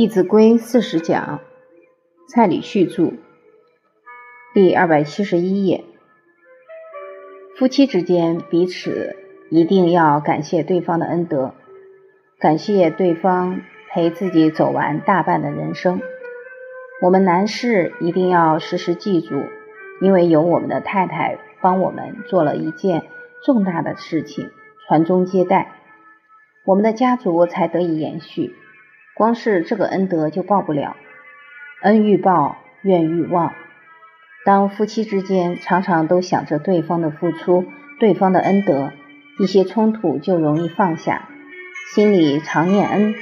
《弟子规》四十讲，蔡礼旭著，第二百七十一页。夫妻之间彼此一定要感谢对方的恩德，感谢对方陪自己走完大半的人生。我们男士一定要时时记住，因为有我们的太太帮我们做了一件重大的事情，传宗接代，我们的家族才得以延续。光是这个恩德就报不了，恩欲报，怨欲忘。当夫妻之间常常都想着对方的付出、对方的恩德，一些冲突就容易放下，心里常念恩，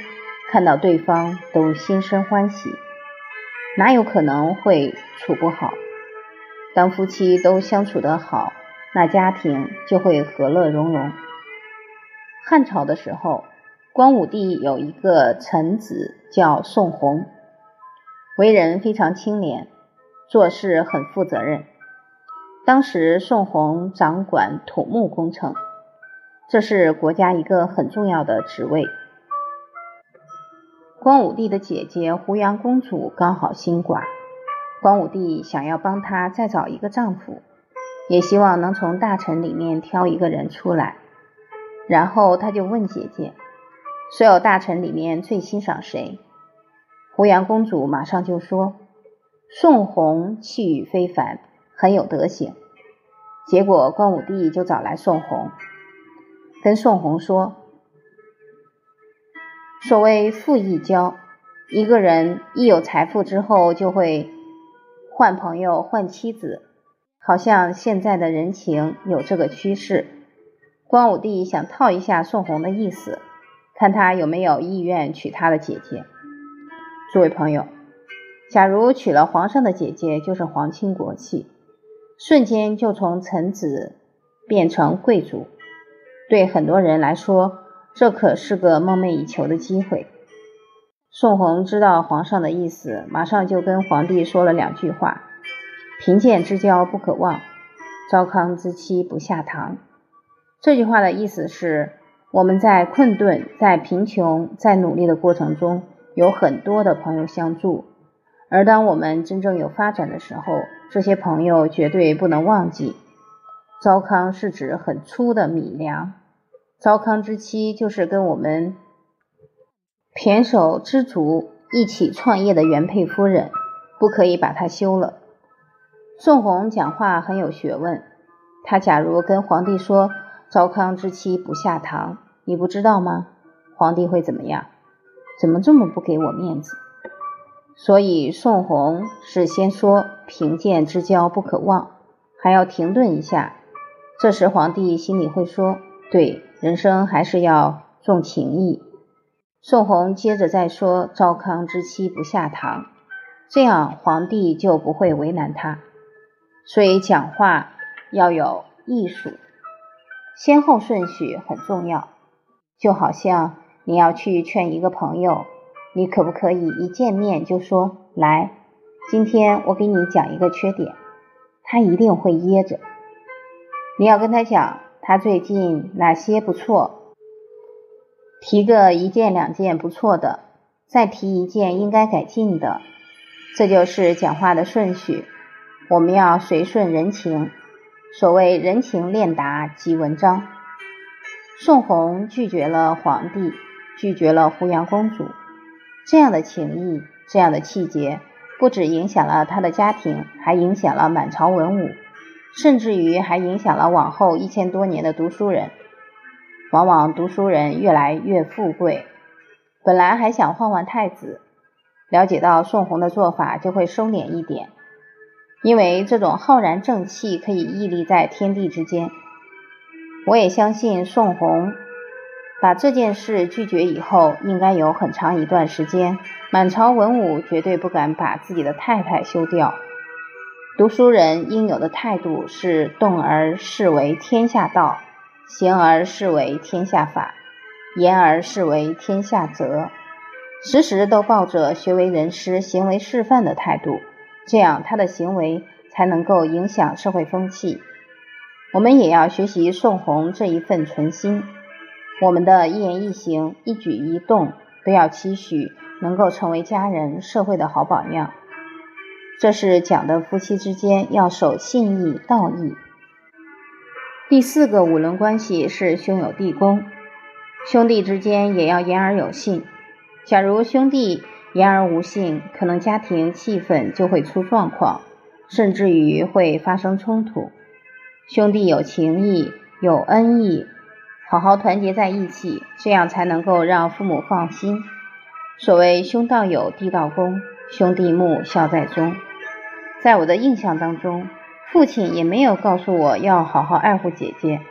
看到对方都心生欢喜，哪有可能会处不好？当夫妻都相处得好，那家庭就会和乐融融。汉朝的时候。光武帝有一个臣子叫宋弘，为人非常清廉，做事很负责任。当时宋弘掌管土木工程，这是国家一个很重要的职位。光武帝的姐姐胡杨公主刚好新寡，光武帝想要帮她再找一个丈夫，也希望能从大臣里面挑一个人出来。然后他就问姐姐。所有大臣里面最欣赏谁？胡杨公主马上就说：“宋弘气宇非凡，很有德行。”结果光武帝就找来宋弘，跟宋弘说：“所谓富易交，一个人一有财富之后就会换朋友、换妻子，好像现在的人情有这个趋势。”光武帝想套一下宋弘的意思。看他有没有意愿娶他的姐姐。诸位朋友，假如娶了皇上的姐姐，就是皇亲国戚，瞬间就从臣子变成贵族。对很多人来说，这可是个梦寐以求的机会。宋弘知道皇上的意思，马上就跟皇帝说了两句话：“贫贱之交不可忘，糟糠之妻不下堂。”这句话的意思是。我们在困顿、在贫穷、在努力的过程中，有很多的朋友相助；而当我们真正有发展的时候，这些朋友绝对不能忘记。糟糠是指很粗的米粮，糟糠之妻就是跟我们胼手知足一起创业的原配夫人，不可以把她休了。宋弘讲话很有学问，他假如跟皇帝说。糟糠之妻不下堂，你不知道吗？皇帝会怎么样？怎么这么不给我面子？所以宋弘是先说贫贱之交不可忘，还要停顿一下。这时皇帝心里会说：对，人生还是要重情义。宋弘接着再说糟糠之妻不下堂，这样皇帝就不会为难他。所以讲话要有艺术。先后顺序很重要，就好像你要去劝一个朋友，你可不可以一见面就说来，今天我给你讲一个缺点，他一定会噎着。你要跟他讲他最近哪些不错，提个一件两件不错的，再提一件应该改进的，这就是讲话的顺序。我们要随顺人情。所谓人情练达即文章。宋弘拒绝了皇帝，拒绝了胡杨公主，这样的情谊，这样的气节，不止影响了他的家庭，还影响了满朝文武，甚至于还影响了往后一千多年的读书人。往往读书人越来越富贵，本来还想换换太子，了解到宋弘的做法，就会收敛一点。因为这种浩然正气可以屹立在天地之间，我也相信宋弘把这件事拒绝以后，应该有很长一段时间，满朝文武绝对不敢把自己的太太休掉。读书人应有的态度是：动而视为天下道，行而视为天下法，言而视为天下则，时时都抱着学为人师、行为示范的态度。这样，他的行为才能够影响社会风气。我们也要学习宋弘这一份纯心，我们的一言一行、一举一动都要期许能够成为家人、社会的好榜样。这是讲的夫妻之间要守信义、道义。第四个五伦关系是兄友弟恭，兄弟之间也要言而有信。假如兄弟言而无信，可能家庭气氛就会出状况，甚至于会发生冲突。兄弟有情义、有恩义，好好团结在一起，这样才能够让父母放心。所谓兄道友，弟道恭，兄弟睦，孝在中。在我的印象当中，父亲也没有告诉我要好好爱护姐姐，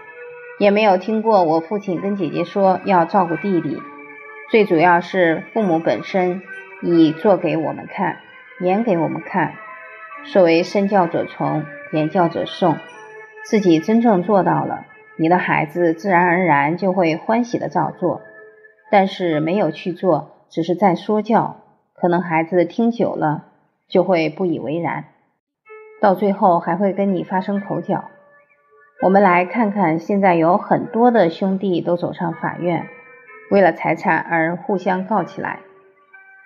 也没有听过我父亲跟姐姐说要照顾弟弟。最主要是父母本身以做给我们看，演给我们看。所谓身教者从，言教者诵。自己真正做到了，你的孩子自然而然就会欢喜的照做。但是没有去做，只是在说教，可能孩子听久了就会不以为然，到最后还会跟你发生口角。我们来看看，现在有很多的兄弟都走上法院，为了财产而互相告起来。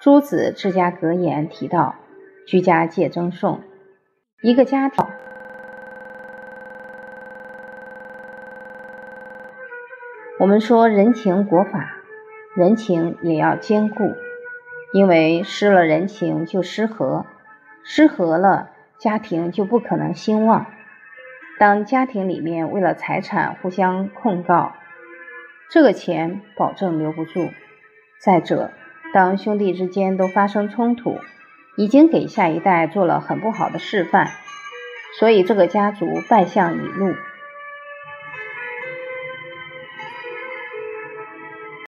朱子治家格言提到：“居家戒争讼，一个家庭。”我们说人情国法，人情也要兼顾，因为失了人情就失和，失和了家庭就不可能兴旺。当家庭里面为了财产互相控告，这个钱保证留不住。再者，当兄弟之间都发生冲突，已经给下一代做了很不好的示范，所以这个家族败相已露。